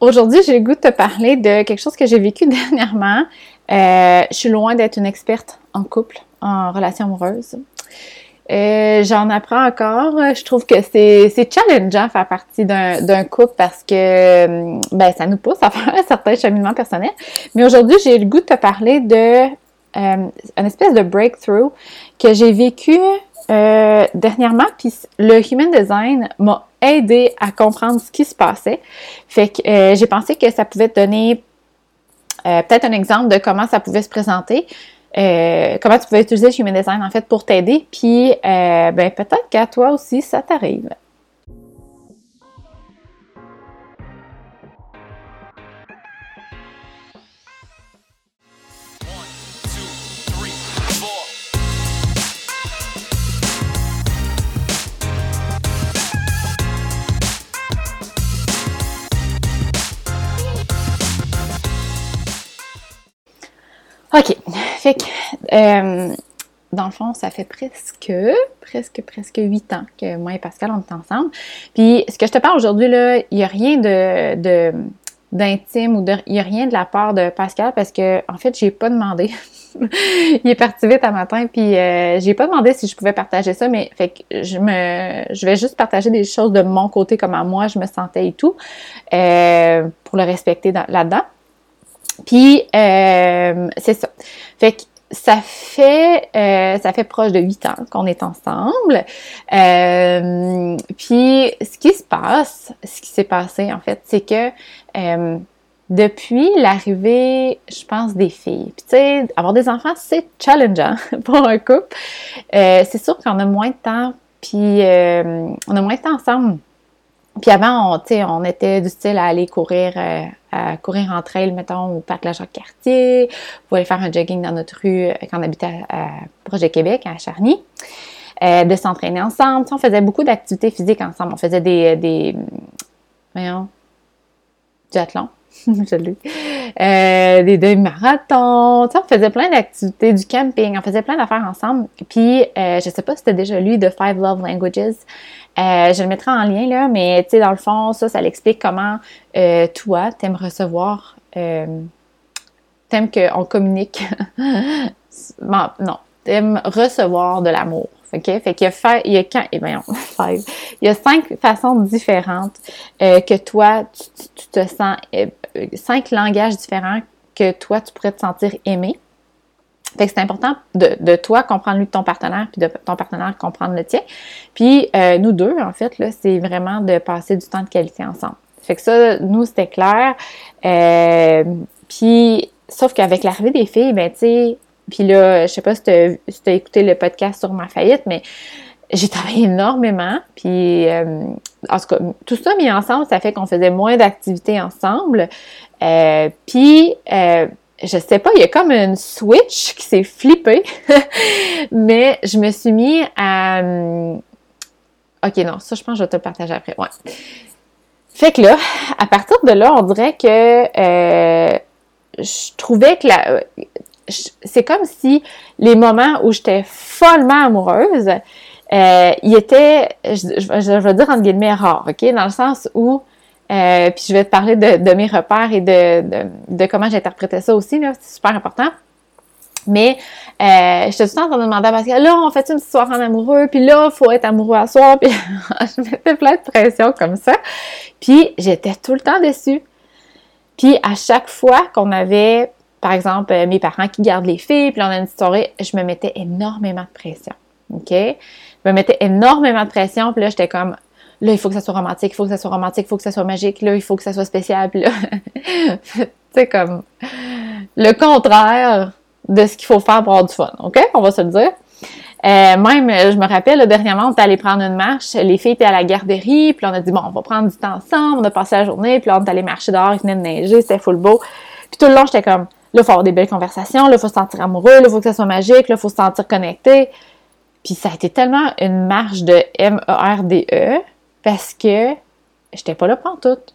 aujourd'hui, j'ai le goût de te parler de quelque chose que j'ai vécu dernièrement. Euh, je suis loin d'être une experte en couple, en relation amoureuse. Euh, j'en apprends encore. Je trouve que c'est challengeant faire partie d'un couple parce que ben, ça nous pousse à faire un certain cheminement personnel. Mais aujourd'hui, j'ai le goût de te parler de euh, une espèce de breakthrough que j'ai vécu euh, dernièrement. Puis le Human Design m'a aidé à comprendre ce qui se passait. Fait que euh, j'ai pensé que ça pouvait te donner peut-être un exemple de comment ça pouvait se présenter. comment tu pouvais utiliser le Human Design en fait pour t'aider, puis ben, peut-être qu'à toi aussi ça t'arrive. Euh, dans le fond, ça fait presque, presque, presque huit ans que moi et Pascal, on est ensemble. Puis, ce que je te parle aujourd'hui, là, il n'y a rien de, d'intime ou de, il n'y a rien de la part de Pascal parce que, en fait, j'ai pas demandé. il est parti vite un matin, puis euh, j'ai pas demandé si je pouvais partager ça, mais fait que je me, je vais juste partager des choses de mon côté, comment moi je me sentais et tout, euh, pour le respecter là-dedans. Puis euh, c'est ça. Fait que ça fait euh, ça fait proche de huit ans qu'on est ensemble. Euh, puis ce qui se passe, ce qui s'est passé en fait, c'est que depuis l'arrivée, je pense, des filles. Puis tu sais, avoir des enfants, c'est challengeant pour un couple. c'est sûr qu'on a moins de temps, puis on a moins de temps ensemble. Puis avant, on, on était du style à aller courir, euh, à courir en trail, mettons, au parc La Jacques-Cartier, pour aller faire un jogging dans notre rue euh, quand on habitait à, Projet Québec, à Charny. Euh, de s'entraîner ensemble. on faisait beaucoup d'activités physiques ensemble. On faisait des, des voyons, du athlon, je l'ai. Euh, des demi-marathons. on faisait plein d'activités, du camping. On faisait plein d'affaires ensemble. Puis, euh, je sais pas si tu as déjà lu The Five Love Languages. Euh, je le mettrai en lien, là, mais tu sais, dans le fond, ça, ça l'explique comment euh, toi, t'aimes recevoir, euh, t'aimes qu'on communique. bon, non, t'aimes recevoir de l'amour. OK? Fait qu'il y a, il y a quand, eh bien, five, il y a cinq façons différentes euh, que toi, tu, tu te sens, euh, cinq langages différents que toi, tu pourrais te sentir aimé. Fait que c'est important de, toi comprendre lui de ton partenaire, puis de ton partenaire comprendre le tien. Puis euh, nous deux, en fait, là, c'est vraiment de passer du temps de qualité ensemble. Fait que ça, nous, c'était clair. Puis, sauf qu'avec l'arrivée des filles, ben, tu sais, puis là, je sais pas si tu as, écouté le podcast sur ma faillite, mais j'ai travaillé énormément. Puis, euh, en tout cas, tout ça mis ensemble, ça fait qu'on faisait moins d'activités ensemble. puis, je sais pas, il y a comme une switch qui s'est flippée, mais je me suis mis à... Hum, ok, non, ça, je pense que je vais te le partager après. Ouais. Fait que là, à partir de là, on dirait que euh, je trouvais que la... C'est comme si les moments où j'étais follement amoureuse, euh, ils étaient, je, je, vais dire entre guillemets, rares, ok? Dans le sens où euh, puis je vais te parler de, mes repères et de, comment j'interprétais ça aussi, c'est super important. Mais euh, j'étais tout le temps en train de demander à Pascal, là, on fait une histoire en amoureux, puis là, il faut être amoureux à soi, puis je mettais plein de pression comme ça. Puis j'étais tout le temps déçue. Puis à chaque fois qu'on avait, par exemple, euh, mes parents qui gardent les filles, puis on a une soirée, je me mettais énormément de pression. OK? Je me mettais énormément de pression, puis là, j'étais comme, là, il faut que ça soit romantique, il faut que ça soit romantique, il faut que ça soit magique, là, il faut que ça soit spécial, puis là, c'est comme le contraire de ce qu'il faut faire pour avoir du fun, OK? On va se le dire. Euh, même, je me rappelle, dernièrement, on était allé prendre une marche, les filles étaient à la garderie, puis on a dit, bon, on va prendre du temps ensemble, on a passé la journée, puis là, on est allé marcher dehors, il venait de neiger, c'était full beau. Puis tout le long, j'étais comme, là, il faut avoir des belles conversations, là, il faut se sentir amoureux, là, il faut que ça soit magique, là, il faut se sentir connecté. Puis ça a été tellement une marche de M-E-R-D-E, e, parce que j'étais pas là pantoute.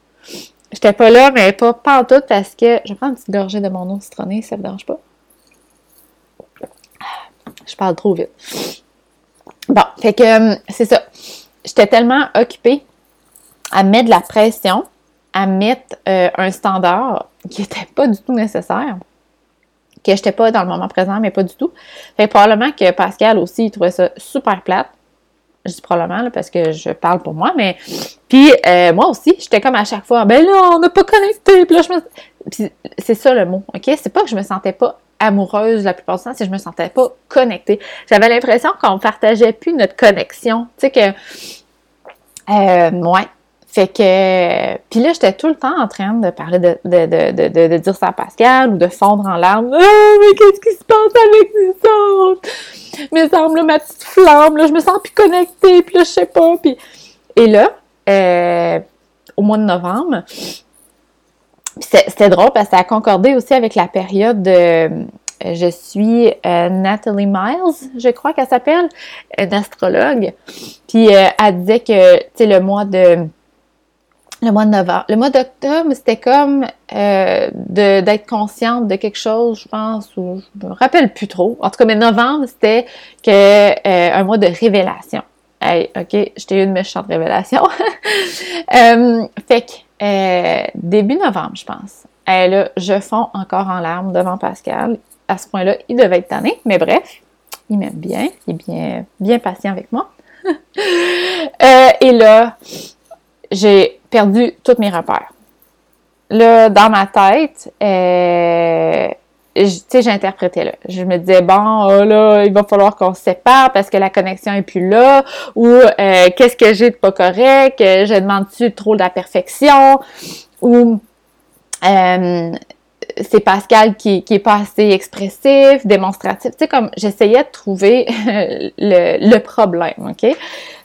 J'étais pas là, mais pas pantoute parce que je vais prendre une petite gorgée de mon eau citronnée, ça vous dérange pas? Je parle trop vite. Bon, fait que euh, c'est ça. J'étais tellement occupée à mettre de la pression à mettre euh, un standard qui n'était pas du tout nécessaire, que je n'étais pas dans le moment présent, mais pas du tout. Fait probablement que Pascal aussi, il trouvait ça super plate. Je dis probablement parce que je parle pour moi, mais puis euh, moi aussi, j'étais comme à chaque fois, ben là, on n'a pas connecté. Puis là, je me... Puis c'est ça le mot, ok? C'est pas que je me sentais pas amoureuse la plupart du temps, c'est que je me sentais pas connectée. J'avais l'impression qu'on partageait plus notre connexion. Tu sais que, euh, ouais, fait que, puis là, j'étais tout le temps en train de parler de, de, de, de, dire ça à Pascal ou de fondre en larmes. Ah, mais qu'est-ce qui se passe avec les autres? Mais semble ma petite flamme, là, je me sens plus connectée, puis là, je sais pas. Puis... Et là, euh, au mois de novembre, c'était drôle parce que ça a concordé aussi avec la période de, je suis euh, Natalie Miles, je crois qu'elle s'appelle, une astrologue. Puis euh, elle disait que, tu sais, le mois de le mois de novembre. Le mois d'octobre, c'était comme euh, d'être consciente de quelque chose, je pense, ou je me rappelle plus trop. En tout cas, mais novembre, c'était que euh, un mois de révélation. Hey, ok, j'étais une méchante révélation. euh, fait que début novembre, je pense. Et là, je fonds encore en larmes devant Pascal. À ce point-là, il devait être tanné, mais bref, il m'aime bien, il est bien, bien patient avec moi. et là, j'ai perdu tous mes repères. Là, dans ma tête, euh, tu sais, j'interprétais là. Je me disais, bon, oh là, il va falloir qu'on se sépare parce que la connexion est plus là, ou euh, qu'est-ce que j'ai de pas correct, je demande-tu trop de la perfection, ou euh, c'est Pascal qui, qui est pas assez expressif, démonstratif. Tu sais, comme j'essayais de trouver le, le problème, OK?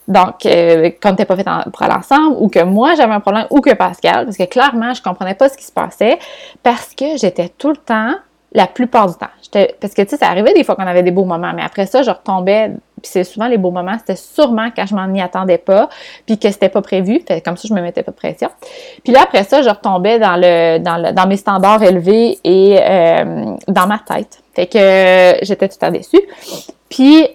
Donc, euh, quand t'es pas fait pour aller ensemble, ou que moi j'avais un problème, ou que Pascal, parce que clairement, je comprenais pas ce qui se passait, parce que j'étais tout le temps, la plupart du temps. Parce que, tu sais, ça arrivait des fois qu'on avait des beaux moments, mais après ça, je retombais, puis c'est souvent les beaux moments, c'était sûrement quand je m'en y attendais pas, puis que c'était pas prévu, fait, comme ça, je me mettais pas de pression. Puis là, après ça, je retombais dans le dans, le, dans mes standards élevés et euh, dans ma tête. Fait que j'étais tout temps déçue. Puis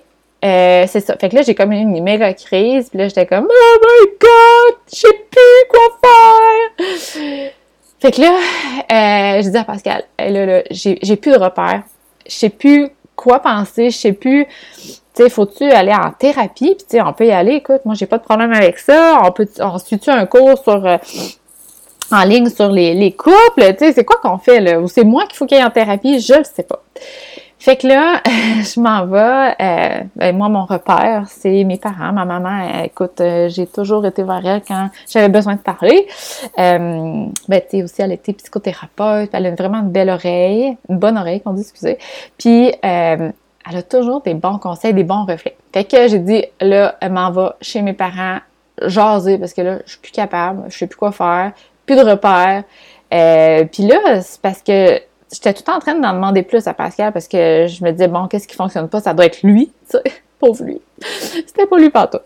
euh, c'est ça. Fait que là, j'ai comme une méga crise. Puis là, j'étais comme, oh my god, je sais plus quoi faire. Fait que là, euh, je dis à Pascal, là, là j'ai plus de repères. Je sais plus quoi penser. Je sais plus, tu sais, faut-tu aller en thérapie? Puis tu sais, on peut y aller. Écoute, moi, j'ai pas de problème avec ça. On peut, on suit-tu un cours sur... Euh, en ligne sur les, les couples, tu sais, c'est quoi qu'on fait là? Ou c'est moi qu'il faut qu'il y ait en thérapie? Je le sais pas. Fait que là, je m'en vais. Euh, ben, moi, mon repère, c'est mes parents. Ma maman, écoute, euh, j'ai toujours été vers elle quand j'avais besoin de parler. Euh, ben, tu sais, aussi, elle était psychothérapeute. Elle a vraiment une belle oreille, une bonne oreille, qu'on dit, excusez. Puis, elle a toujours des bons conseils, des bons reflets. Fait que j'ai dit, là, elle m'en va chez mes parents jaser parce que là, je suis plus capable, je sais plus quoi faire, plus de repères. puis là, c'est parce que j'étais tout en train d'en demander plus à Pascal parce que je me disais, bon, qu'est-ce qui fonctionne pas? Ça doit être lui, tu sais. Pauvre lui. C'était pas lui partout.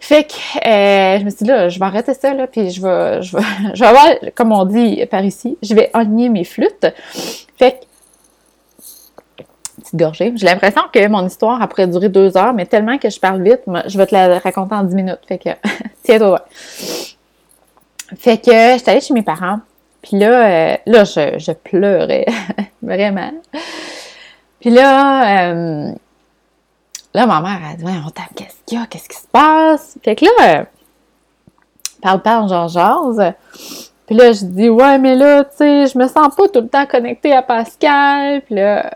Fait que euh, je me suis dit, là, je vais arrêter ça, là, puis je vais, je vais, je vais avoir, comme on dit par ici, je vais aligner mes flûtes. Fait que, petite gorgée. J'ai l'impression que mon histoire pourrait durer deux heures, mais tellement que je parle vite, je vais te la raconter en dix minutes. Fait que, tiens-toi. Fait que, j'étais allée chez mes parents. Puis là, euh, là, je, pleurais, vraiment. Puis là, euh, là, ma mère a dit, on tape, qu'est-ce qu'il y a, qu'est-ce qui se passe? Fait que là, euh, parle, parle, genre, jase. Puis là, je dis, ouais, mais là, tu sais, je me sens pas tout le temps connectée à Pascal. Puis là,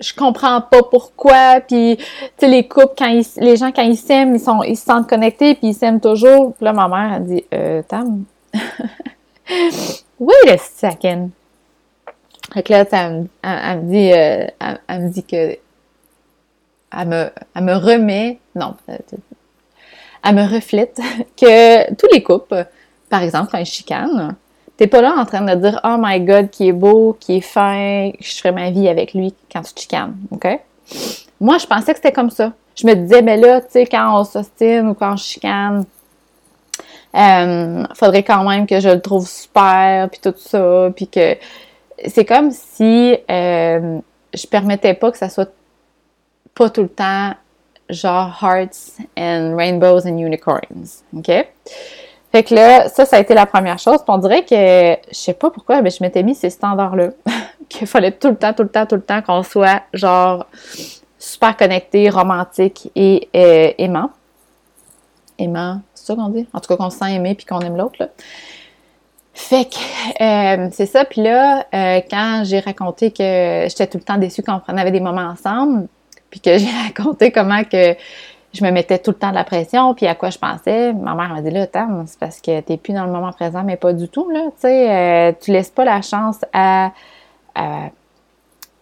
je comprends pas pourquoi. Puis, tu sais, les couples, quand les gens, quand ils s'aiment, ils, sont, ils se sentent connectés, puis ils s'aiment toujours. Puis là, ma mère a dit, euh, Tam, Wait a second. Fait que là, elle, me dit, euh, me dit que elle me, remet, non, elle me reflète que tous les couples, par exemple, quand ils chicanent, t'es pas là en train de dire Oh my god, qui est beau, qui est fin, je ferai ma vie avec lui quand tu chicanes, ok? Moi, je pensais que c'était comme ça. Je me disais, mais là, tu sais, quand on s'ostine ou quand on chicane, euh, faudrait quand même que je le trouve super, puis tout ça, puis que c'est comme si euh, je permettais pas que ça soit pas tout le temps genre hearts and rainbows and unicorns, ok? Fait que là, ça, ça a été la première chose. On dirait que, je sais pas pourquoi, mais je m'étais mis ces standards-là. qu'il fallait tout le temps, tout le temps, tout le temps qu'on soit, genre, super connecté, romantique et euh, aimant. Aimant, c'est qu'on dit? En tout cas, qu'on se sent aimé puis qu'on aime l'autre. Fait que euh, c'est ça. Puis là, euh, quand j'ai raconté que j'étais tout le temps déçue quand on avait des moments ensemble, puis que j'ai raconté comment que je me mettais tout le temps de la pression, puis à quoi je pensais, ma mère m'a dit là, Tam, c'est parce que t'es plus dans le moment présent, mais pas du tout, là. Tu sais, euh, tu laisses pas la chance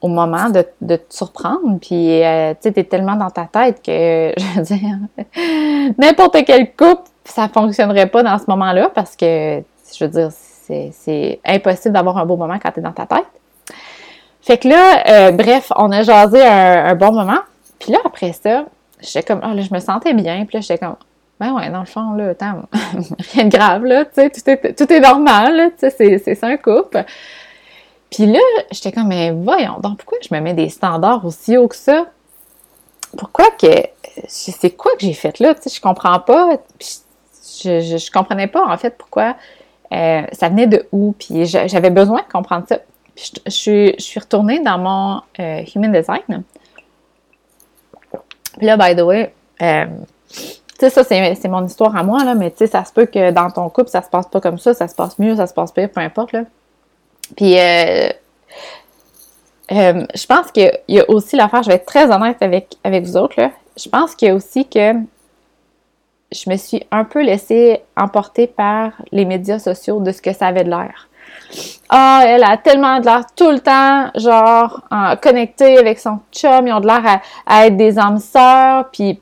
au moment de, te surprendre, puis tu sais, t'es tellement dans ta tête que, je veux dire, n'importe quel couple, ça fonctionnerait pas dans ce moment-là, parce que, je veux dire, c'est impossible d'avoir un beau moment quand tu es dans ta tête. Fait que là, euh, bref, on a jasé un, bon moment. Puis là, après ça, j'étais comme, oh, là, je me sentais bien. Puis là, j'étais comme, ben ouais, dans le fond, là, attends, rien de grave, là, tu sais, tout est, tout est normal, tu sais, c'est un couple. Puis là, j'étais comme, mais voyons, donc pourquoi je me mets des standards aussi hauts que ça? Pourquoi que, c'est quoi que j'ai fait là, tu sais, je comprends pas. Je, je, je comprenais pas, en fait, pourquoi euh, ça venait de où? Puis j'avais besoin de comprendre ça. Puis je, suis retournée dans mon euh, Human Design. Puis là, by the way, euh, tu sais, ça, c'est mon histoire à moi, là, mais tu sais, ça se peut que dans ton couple, ça se passe pas comme ça, ça se passe mieux, ça se passe pire, peu importe, là. Puis, je pense qu'il y a aussi l'affaire, je vais être très honnête avec, avec vous autres, là. Je pense qu'il y a aussi que je me suis un peu laissée emporter par les médias sociaux de ce que ça avait de l'air. Ah, elle a tellement de l'air tout le temps, genre, connectée avec son chum, ils ont de l'air à, être des âmes sœurs, puis,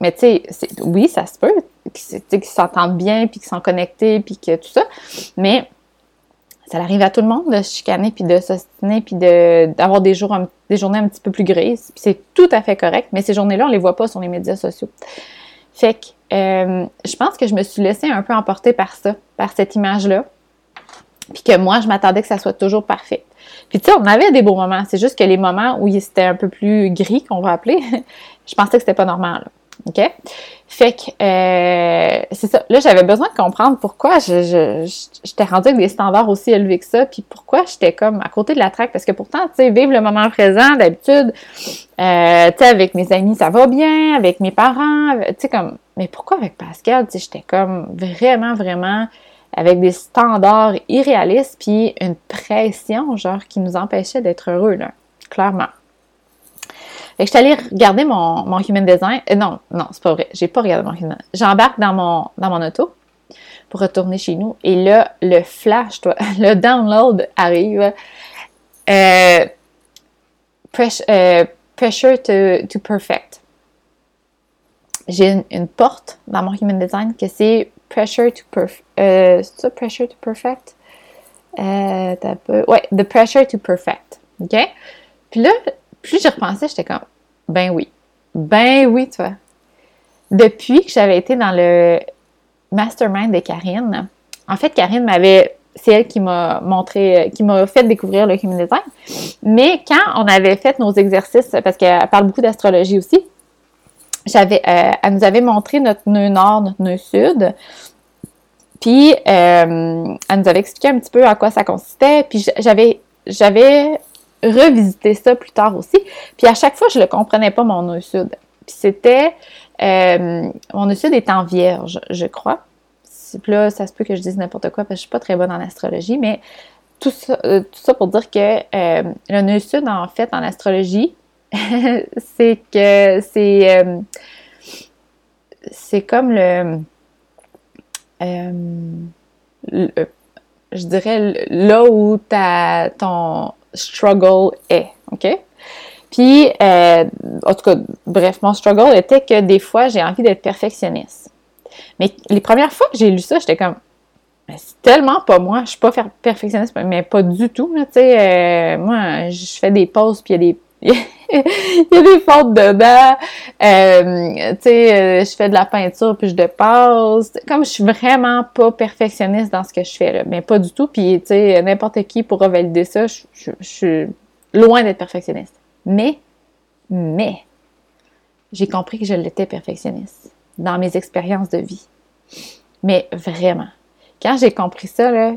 mais tu sais, oui, ça se peut, qu'ils s'entendent bien, puis qu'ils sont connectés, puis que tout ça, mais ça arrive à tout le monde de se chicaner, puis de s'ostiner, puis d'avoir des, jours, des journées un petit peu plus grises, c'est tout à fait correct, mais ces journées-là, on les voit pas sur les médias sociaux. Fait que euh, je pense que je me suis laissée un peu emporter par ça, par cette image-là. Puis que moi, je m'attendais que ça soit toujours parfait. Puis tu sais, on avait des beaux moments. C'est juste que les moments où c'était un peu plus gris, qu'on va appeler, je pensais que c'était pas normal. OK? Fait que, euh, c'est ça. Là, j'avais besoin de comprendre pourquoi je, je, j'étais rendue avec des standards aussi élevés que ça, puis pourquoi j'étais comme à côté de la traque. Parce que pourtant, tu sais, vivre le moment présent, d'habitude, euh, tu sais, avec mes amis, ça va bien, avec mes parents, tu sais, comme, mais pourquoi avec Pascal, tu sais, j'étais comme vraiment, vraiment avec des standards irréalistes, puis une pression, genre, qui nous empêchait d'être heureux, là, clairement. Fait je suis allée regarder mon, mon human design. Euh, non, non, c'est pas vrai. J'ai pas regardé mon human J'embarque dans mon, dans mon auto pour retourner chez nous. Et là, le flash, toi, le download arrive. Euh, euh, pressure to, to perfect. J'ai une, porte dans mon human design que c'est pressure to perfect. c'est ça, pressure to perfect? Euh, ouais, the pressure to perfect. OK? Puis là, plus j'y repensais, j'étais comme, ben oui. Ben oui, toi. Depuis que j'avais été dans le mastermind de Karine, en fait, Karine m'avait, c'est elle qui m'a montré, qui m'a fait découvrir le human design. Mais quand on avait fait nos exercices, parce qu'elle parle beaucoup d'astrologie aussi, j'avais, euh, elle nous avait montré notre nœud nord, notre nœud sud. Puis, euh, elle nous avait expliqué un petit peu à quoi ça consistait. Puis, j'avais, j'avais revisiter ça plus tard aussi. Puis à chaque fois, je ne comprenais pas, mon nœud sud. Puis c'était... Euh, mon nœud sud est en vierge, je crois. Puis là, ça se peut que je dise n'importe quoi parce que je ne suis pas très bonne en astrologie, mais tout ça, euh, tout ça pour dire que euh, le nœud sud, en fait, en astrologie, c'est que c'est... c'est comme le, je dirais là où ta, ton, struggle est, OK? Puis, euh, en tout cas, bref, mon struggle était que des fois, j'ai envie d'être perfectionniste. Mais les premières fois que j'ai lu ça, j'étais comme, c'est tellement pas moi, je suis pas perfectionniste, mais pas du tout, tu sais. Euh, moi, je fais des pauses, puis il y a des il y a des fautes dedans. Euh, tu sais, euh, je fais de la peinture puis je dépasse. Comme je suis vraiment pas perfectionniste dans ce que je fais, mais pas du tout. Puis, tu sais, n'importe qui pourra valider ça. Je, suis loin d'être perfectionniste. Mais, mais, j'ai compris que je l'étais perfectionniste dans mes expériences de vie. Mais vraiment. Quand j'ai compris ça, là,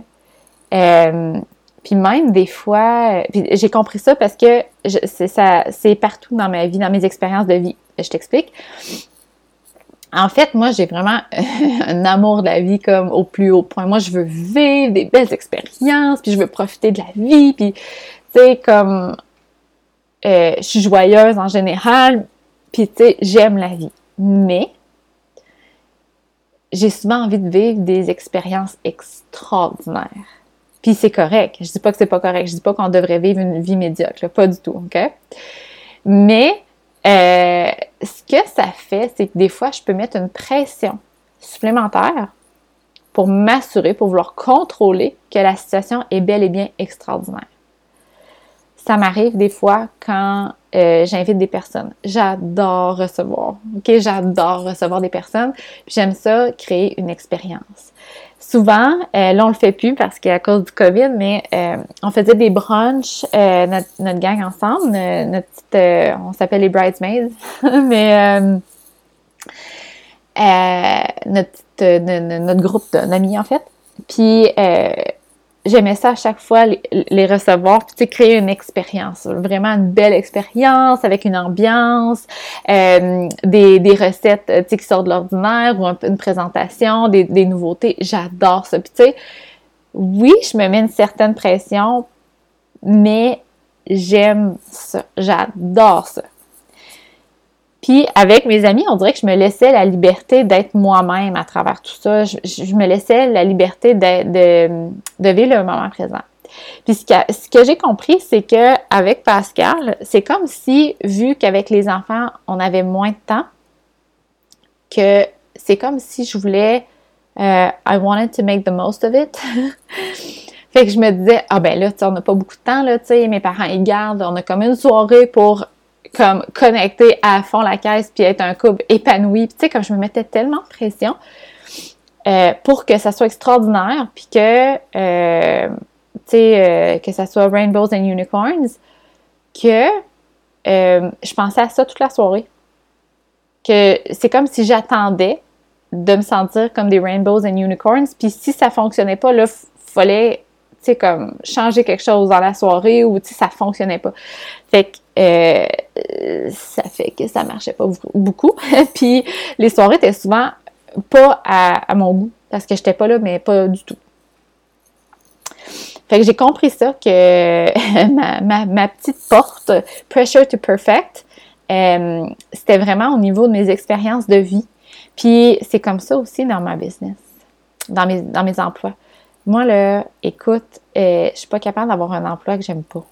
euh, puis même des fois, j'ai compris ça parce que c'est partout dans ma vie, dans mes expériences de vie. Je t'explique. En fait, moi, j'ai vraiment un amour de la vie comme au plus haut point. Moi, je veux vivre des belles expériences, puis je veux profiter de la vie, puis tu sais, comme euh, je suis joyeuse en général, puis tu sais, j'aime la vie. Mais j'ai souvent envie de vivre des expériences extraordinaires. Puis c'est correct. Je dis pas que c'est pas correct. Je dis pas qu'on devrait vivre une vie médiocre. Pas du tout, OK? Mais euh, ce que ça fait, c'est que des fois, je peux mettre une pression supplémentaire pour m'assurer, pour vouloir contrôler que la situation est bel et bien extraordinaire. Ça m'arrive des fois quand euh, j'invite des personnes. J'adore recevoir. OK? J'adore recevoir des personnes. J'aime ça, créer une expérience. Souvent, euh, là, on le fait plus parce qu'à cause du COVID, mais euh, on faisait des brunchs, notre, gang ensemble, notre petite, on s'appelle les bridesmaids, mais notre, notre groupe d'amis en fait. Puis j'aimais ça à chaque fois les, recevoir, puis créer une expérience, vraiment une belle expérience avec une ambiance, euh, des, des, recettes qui sortent de l'ordinaire ou une présentation, des, des nouveautés. J'adore ça. Puis tu sais, oui, je me mets une certaine pression, mais j'aime ça. J'adore ça. Puis avec mes amis, on dirait que je me laissais la liberté d'être moi-même à travers tout ça. Je, me laissais la liberté de, de, vivre le moment présent. Puis ce que, ce que j'ai compris, c'est que avec Pascal, c'est comme si, vu qu'avec les enfants, on avait moins de temps, que c'est comme si je voulais euh, I wanted to make the most of it. fait que je me disais, ah ben là, on n'a pas beaucoup de temps, là, tu sais, mes parents, ils gardent, on a comme une soirée pour comme connecter à fond la caisse puis être un couple épanoui. tu sais, comme je me mettais tellement de pression euh, pour que ça soit extraordinaire puis que, euh, tu sais, euh, que ça soit Rainbows and Unicorns, que je pensais à ça toute la soirée. Que c'est comme si j'attendais de me sentir comme des Rainbows and Unicorns. Puis si ça fonctionnait pas, là, fallait comme changer quelque chose dans la soirée ou, tu sais, ça fonctionnait pas. Fait que euh, ça fait que ça marchait pas beaucoup. Puis les soirées étaient souvent pas à, mon goût parce que j'étais pas là, mais pas du tout. Fait que j'ai compris ça, que ma, petite porte, Pressure to Perfect, euh, c'était vraiment au niveau de mes expériences de vie. Puis c'est comme ça aussi dans ma business, dans mes, dans mes emplois. Moi, là, écoute, euh, je suis pas capable d'avoir un emploi que j'aime pas.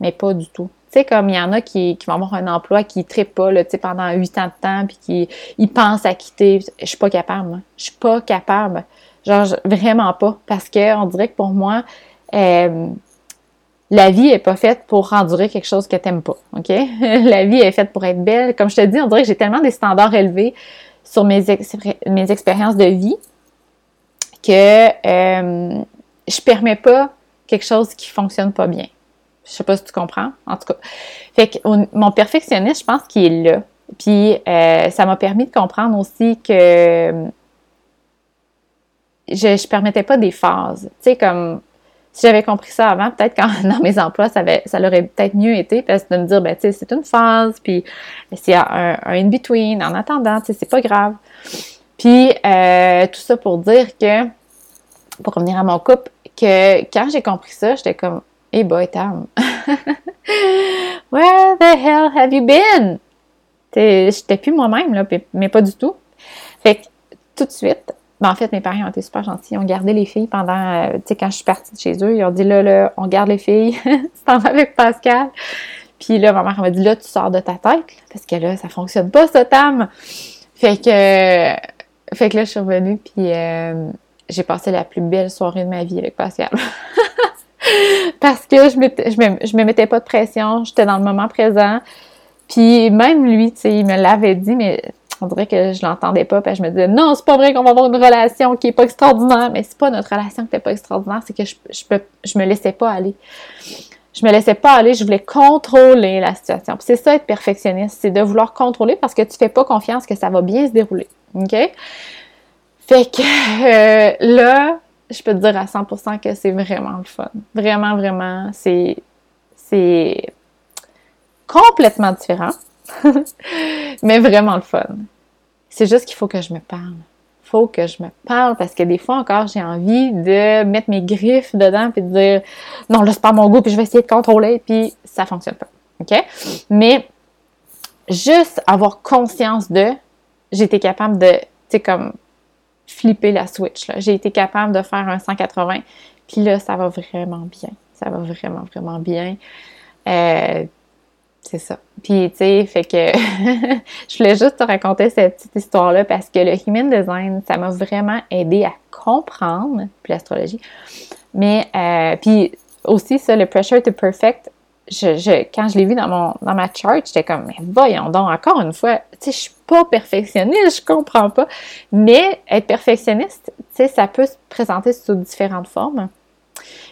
Mais pas du tout. Tu sais, comme il y en a qui, vont avoir un emploi qui ne pas, pendant huit ans de temps, puis qui ils pensent à quitter. Je suis pas capable, moi. Je suis pas capable. Genre, vraiment pas. Parce que on dirait que pour moi, euh, la vie est pas faite pour endurer quelque chose que t'aimes pas, OK? la vie est faite pour être belle. Comme je te dis, on dirait que j'ai tellement des standards élevés sur mes, mes expériences de vie que euh, je permets pas quelque chose qui fonctionne pas bien. Je sais pas si tu comprends, en tout cas. Fait que mon perfectionniste, je pense qu'il est là. Puis euh, ça m'a permis de comprendre aussi que je ne permettais pas des phases. Tu sais, comme si j'avais compris ça avant, peut-être quand dans mes emplois, ça, avait, ça aurait peut-être mieux été de me dire, ben, tu sais, c'est une phase, puis s'il y a un, un in-between, en attendant, tu sais, c'est pas grave. Puis, euh, tout ça pour dire que, pour revenir à mon couple, que quand j'ai compris ça, j'étais comme, hey boy, Tam, where the hell have you been? J'étais plus moi-même, là, mais pas du tout. Fait que, tout de suite, ben en fait, mes parents ont été super gentils. Ils ont gardé les filles pendant, euh, tu sais, quand je suis partie de chez eux, ils ont dit, là, là, on garde les filles, c'est avec Pascal. Puis là, ma mère m'a dit, là, tu sors de ta tête, parce que là, ça fonctionne pas, ça, Tam. Fait que, fait que là, je suis revenue, puis euh, j'ai passé la plus belle soirée de ma vie avec Pascal. Parce que je, je, me, je me mettais pas de pression, j'étais dans le moment présent. Puis même lui, tu sais, il me l'avait dit, mais on dirait que je l'entendais pas. Puis je me disais, non, c'est pas vrai qu'on va avoir une relation qui est pas extraordinaire. Mais c'est pas notre relation qui était pas extraordinaire, c'est que je, je, je me laissais pas aller. Je me laissais pas aller, je voulais contrôler la situation. C'est ça être perfectionniste, c'est de vouloir contrôler parce que tu fais pas confiance que ça va bien se dérouler. OK? Fait que euh, là, je peux te dire à 100% que c'est vraiment le fun. Vraiment, vraiment, c'est, complètement différent, mais vraiment le fun. C'est juste qu'il faut que je me parle. Faut que je me parle parce que des fois encore, j'ai envie de mettre mes griffes dedans puis de dire non, là, c'est pas mon goût puis je vais essayer de contrôler puis ça fonctionne pas. OK? Mais juste avoir conscience de, j'ai été capable de, tu sais, comme flipper la switch. J'ai été capable de faire un 180, puis là, ça va vraiment bien. Ça va vraiment, vraiment bien. Euh, c'est ça. Puis, tu sais, fait que je voulais juste te raconter cette petite histoire-là parce que le Human Design, ça m'a vraiment aidé à comprendre, puis l'astrologie. Mais, euh, puis aussi, ça, le Pressure to Perfect, je, quand je l'ai vu dans, mon, dans ma chart, j'étais comme, mais voyons donc, encore une fois, tu sais, je suis pas perfectionniste, je comprends pas. Mais être perfectionniste, tu sais, ça peut se présenter sous différentes formes.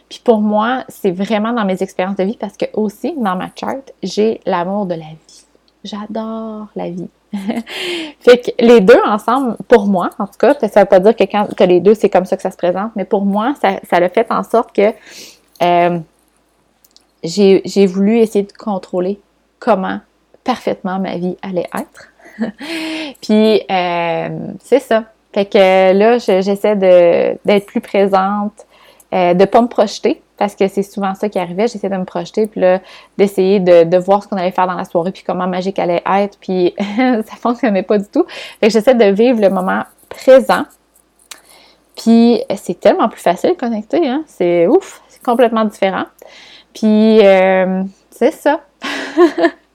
Puis pour moi, c'est vraiment dans mes expériences de vie parce que aussi, dans ma chart, j'ai l'amour de la vie. J'adore la vie. fait que les deux ensemble, pour moi, en tout cas, ça veut pas dire que, quand, que les deux, c'est comme ça que ça se présente, mais pour moi, ça, ça a fait en sorte que euh, j'ai voulu essayer de contrôler comment parfaitement ma vie allait être. Puis, euh, c'est ça. Fait que là, j'essaie d'être plus présente, euh, de pas me projeter, parce que c'est souvent ça qui arrivait. J'essaie de me projeter, puis là, d'essayer de, de, voir ce qu'on allait faire dans la soirée, puis comment magique allait être, puis ça fonctionnait pas du tout. Fait que j'essaie de vivre le moment présent. Puis c'est tellement plus facile de connecter, hein? C'est ouf, c'est complètement différent. Puis, euh, c'est ça.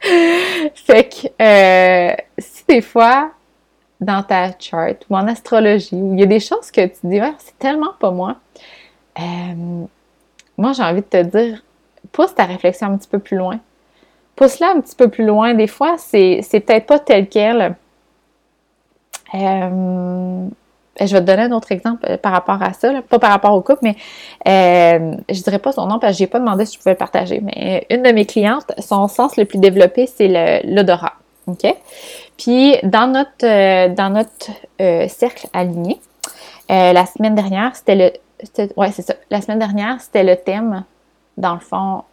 fait que euh, si des fois, dans ta chart ou en astrologie, où il y a des choses que tu dis, c'est tellement pas moi, euh, moi, j'ai envie de te dire, pousse ta réflexion un petit peu plus loin. Pousse-la un petit peu plus loin. Des fois, c'est, peut-être pas tel quel. Je vais te donner un autre exemple euh, par rapport à ça, pas par rapport au couple, mais euh, je dirais pas son nom parce que j'ai pas demandé si je pouvais le partager. Mais une de mes clientes, son sens le plus développé, c'est l'odorat. OK? Puis dans notre euh, dans notre euh, cercle aligné, la semaine dernière, c'était le ouais, c'est ça. La semaine dernière, c'était le thème, dans le fond,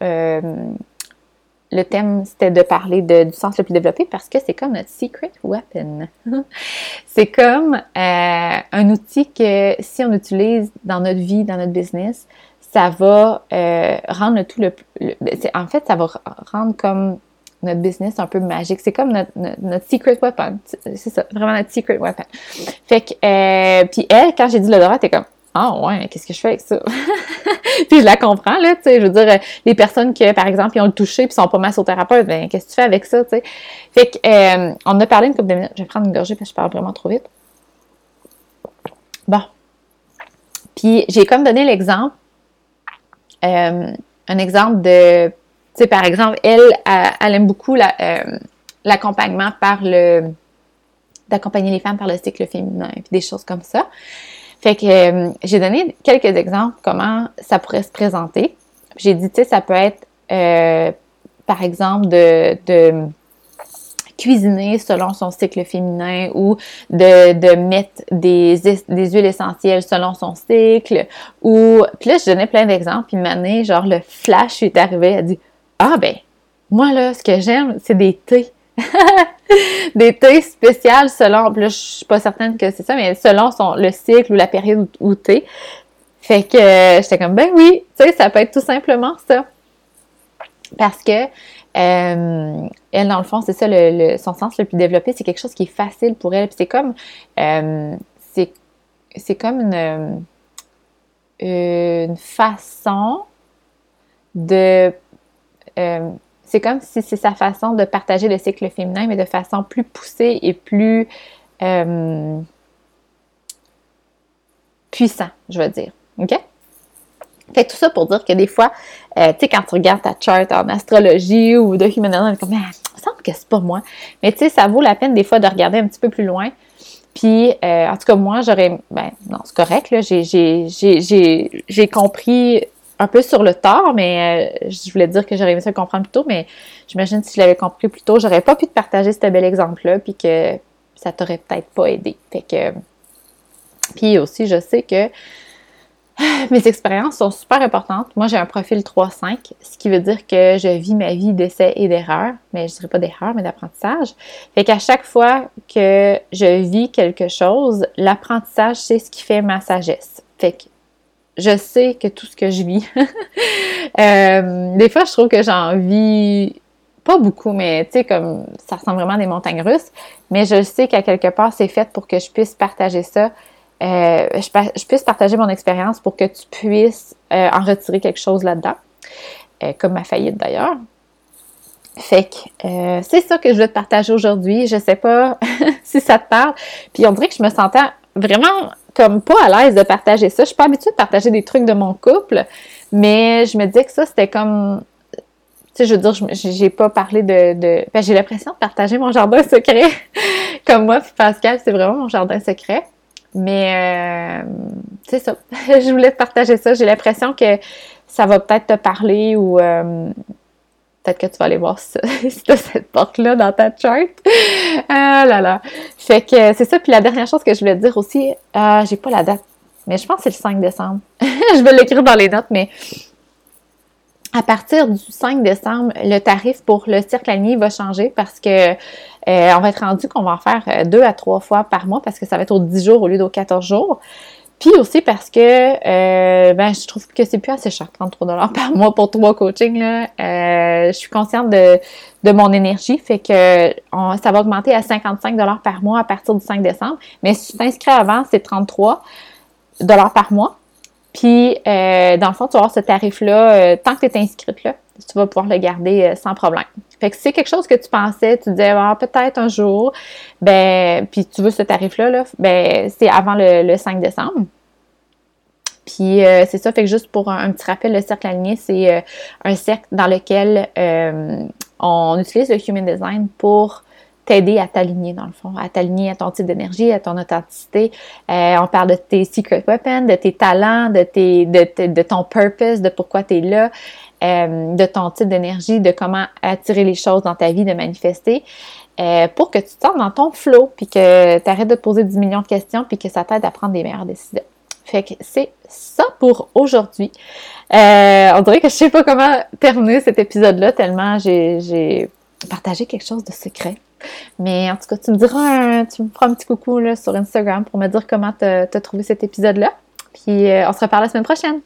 le thème, c'était de parler de, du sens le plus développé parce que c'est comme notre secret weapon. c'est comme euh, un outil que si on utilise dans notre vie, dans notre business, ça va euh, rendre tout le, en fait, ça va rendre comme notre business un peu magique. C'est comme notre, notre, secret weapon. C'est ça, vraiment notre secret weapon. Fait que, euh, puis elle, quand j'ai dit l'odorat, t'es comme, ah ouais, qu'est-ce que je fais avec ça? puis je la comprends, là, tu sais, je veux dire, les personnes qui, par exemple, ils ont le touché puis sont pas massothérapeutes, ben qu'est-ce que tu fais avec ça, tu sais? Fait que, euh, on a parlé une couple de minutes, je vais prendre une gorgée parce que je parle vraiment trop vite. Bon. Puis j'ai comme donné l'exemple, euh, un exemple de, tu sais, par exemple, elle, elle, aime beaucoup euh, l'accompagnement par le, d'accompagner les femmes par le cycle féminin, puis des choses comme ça. Fait que euh, j'ai donné quelques exemples comment ça pourrait se présenter. J'ai dit, tu sais, ça peut être, euh, par exemple, de, cuisiner selon son cycle féminin ou de, mettre des, des, huiles essentielles selon son cycle. Ou, puis là, je donnais plein d'exemples. Puis une genre, le flash est arrivé. Elle dit, ah ben, moi là, ce que j'aime, c'est des thés. des thés spéciales selon, là, je suis pas certaine que c'est ça, mais selon son, le cycle ou la période où, t'es. Fait que euh, j'étais comme, ben oui, tu sais, ça peut être tout simplement ça. Parce que, euh, elle, dans le fond, c'est ça, le, son sens le plus développé, c'est quelque chose qui est facile pour elle. Puis c'est comme, euh, c'est comme une, une façon de c'est comme si c'est sa façon de partager le cycle féminin, mais de façon plus poussée et plus euh, puissant, je veux dire. OK? Fait tout ça pour dire que des fois, euh, tu sais, quand tu regardes ta chart en astrologie ou de human design, comme, ah, semble que c'est pas moi. Mais tu sais, ça vaut la peine des fois de regarder un petit peu plus loin. Puis, euh, en tout cas, moi, j'aurais, ben, non, c'est correct, là, j'ai compris un peu sur le tard, mais euh, je voulais dire que j'aurais aimé ça comprendre plus tôt, mais j'imagine que si je l'avais compris plus tôt, j'aurais pas pu te partager ce bel exemple-là, puis que ça t'aurait peut-être pas aidé. Fait que Puis aussi, je sais que mes expériences sont super importantes. Moi, j'ai un profil 3-5, ce qui veut dire que je vis ma vie d'essais et d'erreurs, mais je dirais pas d'erreurs, mais d'apprentissage. Fait qu'à chaque fois que je vis quelque chose, l'apprentissage, c'est ce qui fait ma sagesse. Fait que je sais que tout ce que je vis, euh, des fois, je trouve que j'en vis pas beaucoup, mais tu sais, comme ça ressemble vraiment à des montagnes russes, mais je sais qu'à quelque part, c'est fait pour que je puisse partager ça euh, je, puisse partager mon expérience pour que tu puisses euh, en retirer quelque chose là-dedans, comme ma faillite d'ailleurs. Fait que c'est ça que je veux te partager aujourd'hui. Je sais pas si ça te parle. Puis on dirait que je me sentais vraiment comme pas à l'aise de partager ça. Je suis pas habituée de partager des trucs de mon couple, mais je me disais que ça, c'était comme tu sais, je veux dire, j'ai pas parlé de. de... Ben, j'ai l'impression de partager mon jardin secret. Comme moi, puis Pascal, c'est vraiment mon jardin secret. Mais euh, c'est ça. je voulais te partager ça. J'ai l'impression que ça va peut-être te parler ou euh, peut-être que tu vas aller voir si, cette porte-là dans ta chart. ah là là. Fait que c'est ça. Puis la dernière chose que je voulais te dire aussi, euh, j'ai pas la date, mais je pense que c'est le 5 décembre. je vais l'écrire dans les notes, mais à partir du 5 décembre, le tarif pour le cirque nuit va changer parce que euh, on va être rendu qu'on va en faire euh, deux à trois fois par mois parce que ça va être aux 10 jours au lieu d'aux 14 jours. Puis aussi parce que euh, ben, je trouve que c'est plus assez cher, 33 par mois pour trois coachings. Là. je suis consciente de, de mon énergie, fait que ça va augmenter à 55 par mois à partir du 5 décembre. Mais si tu t'inscris avant, c'est 33 par mois. Puis, euh, dans le fond, tu vas avoir ce tarif-là, euh, tant que tu es inscrite là, tu vas pouvoir le garder euh, sans problème. Fait que si c'est quelque chose que tu pensais, tu disais, ah, peut-être un jour, ben, puis tu veux ce tarif-là, là, ben, c'est avant le, 5 décembre. Puis c'est ça, fait que juste pour un, petit rappel, le cercle aligné, c'est un cercle dans lequel on utilise le Human Design pour t'aider à t'aligner dans le fond, à t'aligner à ton type d'énergie, à ton authenticité. Euh, on parle de tes secret weapons, de tes talents, de, tes, de, de ton purpose, de pourquoi tu es là, euh, de ton type d'énergie, de comment attirer les choses dans ta vie, de manifester. Euh, pour que tu te dans ton flow, puis que tu arrêtes de te poser 10 millions de questions, puis que ça t'aide à prendre des meilleures décisions. Fait que c'est ça pour aujourd'hui. on dirait que je sais pas comment terminer cet épisode-là, tellement j'ai partagé quelque chose de secret. Mais en tout cas, tu me diras, tu me feras un petit coucou là, sur Instagram pour me dire comment tu as trouvé cet épisode-là. Puis euh, on se reparle la semaine prochaine.